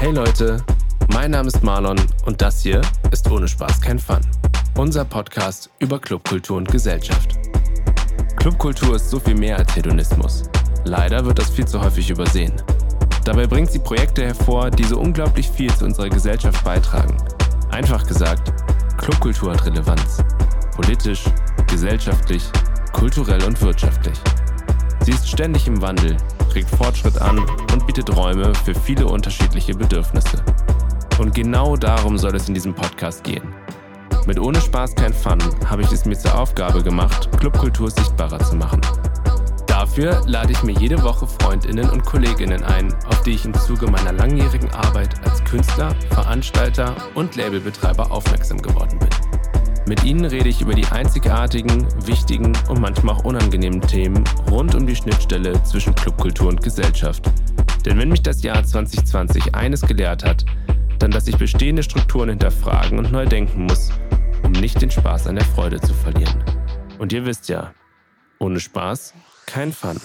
Hey Leute, mein Name ist Marlon und das hier ist Ohne Spaß kein Fun. Unser Podcast über Clubkultur und Gesellschaft. Clubkultur ist so viel mehr als Hedonismus. Leider wird das viel zu häufig übersehen. Dabei bringt sie Projekte hervor, die so unglaublich viel zu unserer Gesellschaft beitragen. Einfach gesagt, Clubkultur hat Relevanz. Politisch, gesellschaftlich, kulturell und wirtschaftlich. Ständig im Wandel, regt Fortschritt an und bietet Räume für viele unterschiedliche Bedürfnisse. Und genau darum soll es in diesem Podcast gehen. Mit Ohne Spaß kein Fun habe ich es mir zur Aufgabe gemacht, Clubkultur sichtbarer zu machen. Dafür lade ich mir jede Woche Freundinnen und Kolleginnen ein, auf die ich im Zuge meiner langjährigen Arbeit als Künstler, Veranstalter und Labelbetreiber aufmerksam geworden bin. Mit ihnen rede ich über die einzigartigen, wichtigen und manchmal auch unangenehmen Themen rund um die Schnittstelle zwischen Clubkultur und Gesellschaft. Denn wenn mich das Jahr 2020 eines gelehrt hat, dann dass ich bestehende Strukturen hinterfragen und neu denken muss, um nicht den Spaß an der Freude zu verlieren. Und ihr wisst ja, ohne Spaß kein Fun.